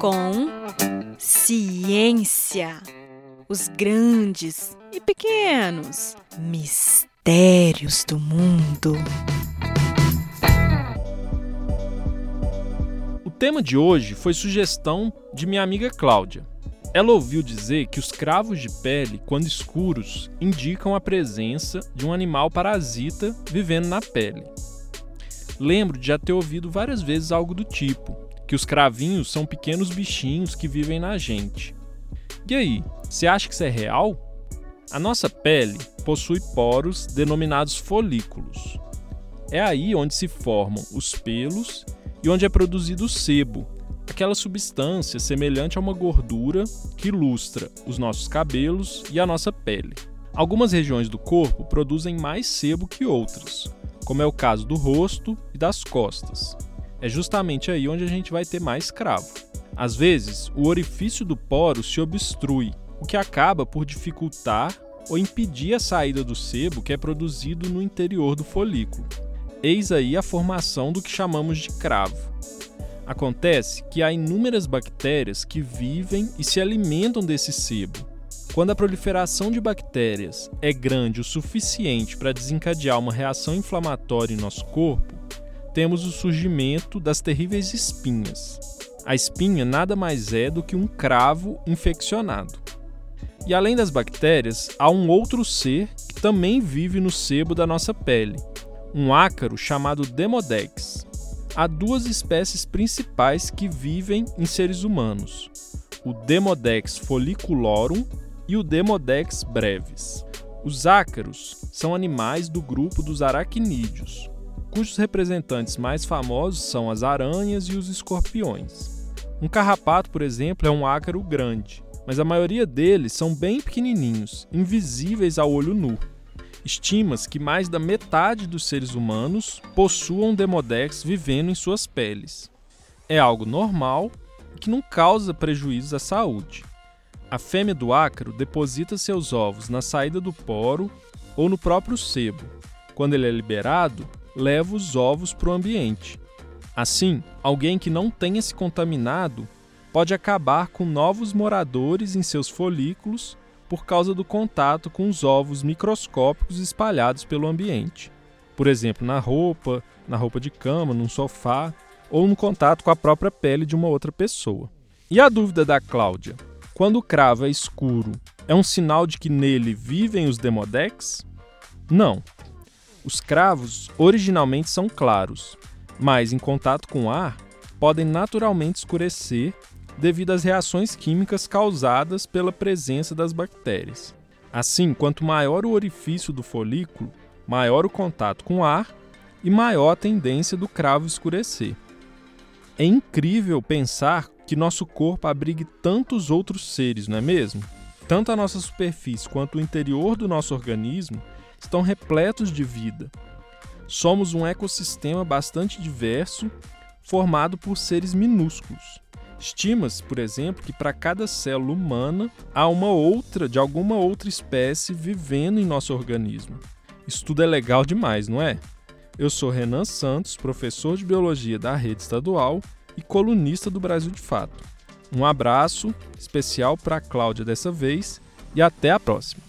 Com ciência. Os grandes e pequenos mistérios do mundo. O tema de hoje foi sugestão de minha amiga Cláudia. Ela ouviu dizer que os cravos de pele, quando escuros, indicam a presença de um animal parasita vivendo na pele. Lembro de já ter ouvido várias vezes algo do tipo, que os cravinhos são pequenos bichinhos que vivem na gente. E aí, você acha que isso é real? A nossa pele possui poros denominados folículos. É aí onde se formam os pelos e onde é produzido o sebo, aquela substância semelhante a uma gordura que ilustra os nossos cabelos e a nossa pele. Algumas regiões do corpo produzem mais sebo que outras, como é o caso do rosto e das costas. É justamente aí onde a gente vai ter mais cravo. Às vezes, o orifício do poro se obstrui, o que acaba por dificultar ou impedir a saída do sebo que é produzido no interior do folículo. Eis aí a formação do que chamamos de cravo. Acontece que há inúmeras bactérias que vivem e se alimentam desse sebo, quando a proliferação de bactérias é grande o suficiente para desencadear uma reação inflamatória em nosso corpo, temos o surgimento das terríveis espinhas. A espinha nada mais é do que um cravo infeccionado. E além das bactérias, há um outro ser que também vive no sebo da nossa pele, um ácaro chamado Demodex. Há duas espécies principais que vivem em seres humanos: o Demodex folliculorum e o Demodex brevis. Os ácaros são animais do grupo dos aracnídeos, cujos representantes mais famosos são as aranhas e os escorpiões. Um carrapato, por exemplo, é um ácaro grande, mas a maioria deles são bem pequenininhos, invisíveis ao olho nu. Estima-se que mais da metade dos seres humanos possuam Demodex vivendo em suas peles. É algo normal que não causa prejuízos à saúde. A fêmea do ácaro deposita seus ovos na saída do poro ou no próprio sebo. Quando ele é liberado, leva os ovos para o ambiente. Assim, alguém que não tenha se contaminado pode acabar com novos moradores em seus folículos por causa do contato com os ovos microscópicos espalhados pelo ambiente. Por exemplo, na roupa, na roupa de cama, num sofá ou no contato com a própria pele de uma outra pessoa. E a dúvida da Cláudia? Quando o cravo é escuro, é um sinal de que nele vivem os demodex? Não. Os cravos originalmente são claros, mas em contato com o ar podem naturalmente escurecer devido às reações químicas causadas pela presença das bactérias. Assim, quanto maior o orifício do folículo, maior o contato com o ar e maior a tendência do cravo escurecer. É incrível pensar que nosso corpo abrigue tantos outros seres, não é mesmo? Tanto a nossa superfície quanto o interior do nosso organismo estão repletos de vida. Somos um ecossistema bastante diverso, formado por seres minúsculos. Estima-se, por exemplo, que para cada célula humana há uma outra de alguma outra espécie vivendo em nosso organismo. Isso tudo é legal demais, não é? Eu sou Renan Santos, professor de biologia da rede estadual e colunista do Brasil de Fato. Um abraço especial para a Cláudia dessa vez e até a próxima.